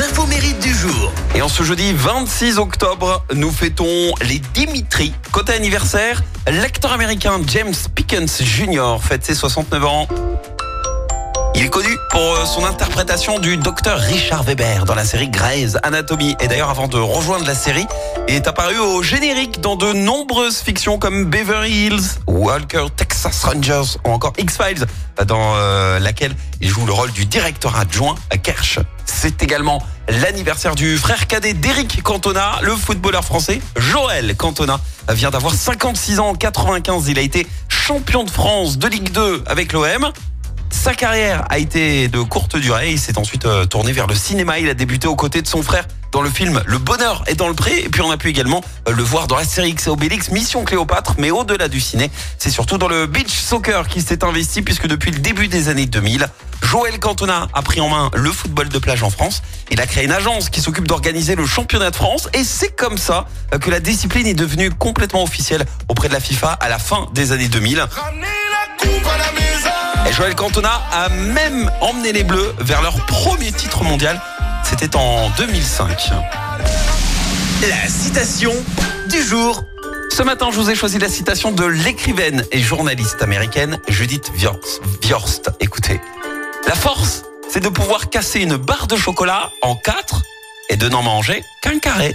infos du jour. Et en ce jeudi 26 octobre, nous fêtons les Dimitri. Côté anniversaire, l'acteur américain James Pickens Jr. fête ses 69 ans. Il est connu pour euh, son interprétation du docteur Richard Weber dans la série Grey's Anatomy. Et d'ailleurs, avant de rejoindre la série, est apparu au générique dans de nombreuses fictions comme Beverly Hills, Walker, Texas Rangers ou encore X-Files, dans euh, laquelle il joue le rôle du directeur adjoint à Kersh. C'est également l'anniversaire du frère cadet d'Eric Cantona, le footballeur français. Joël Cantona vient d'avoir 56 ans en 95. Il a été champion de France de Ligue 2 avec l'OM. Sa carrière a été de courte durée. Il s'est ensuite euh, tourné vers le cinéma. Il a débuté aux côtés de son frère dans le film Le Bonheur est dans le pré. Et puis on a pu également euh, le voir dans la série X et Obélix, Mission Cléopâtre. Mais au-delà du ciné, c'est surtout dans le beach soccer qui s'est investi puisque depuis le début des années 2000, Joël Cantona a pris en main le football de plage en France. Il a créé une agence qui s'occupe d'organiser le championnat de France. Et c'est comme ça euh, que la discipline est devenue complètement officielle auprès de la FIFA à la fin des années 2000. Et Joël Cantona a même emmené les Bleus vers leur premier titre mondial. C'était en 2005. La citation du jour. Ce matin, je vous ai choisi la citation de l'écrivaine et journaliste américaine Judith Viorst. Écoutez, la force, c'est de pouvoir casser une barre de chocolat en quatre et de n'en manger qu'un carré.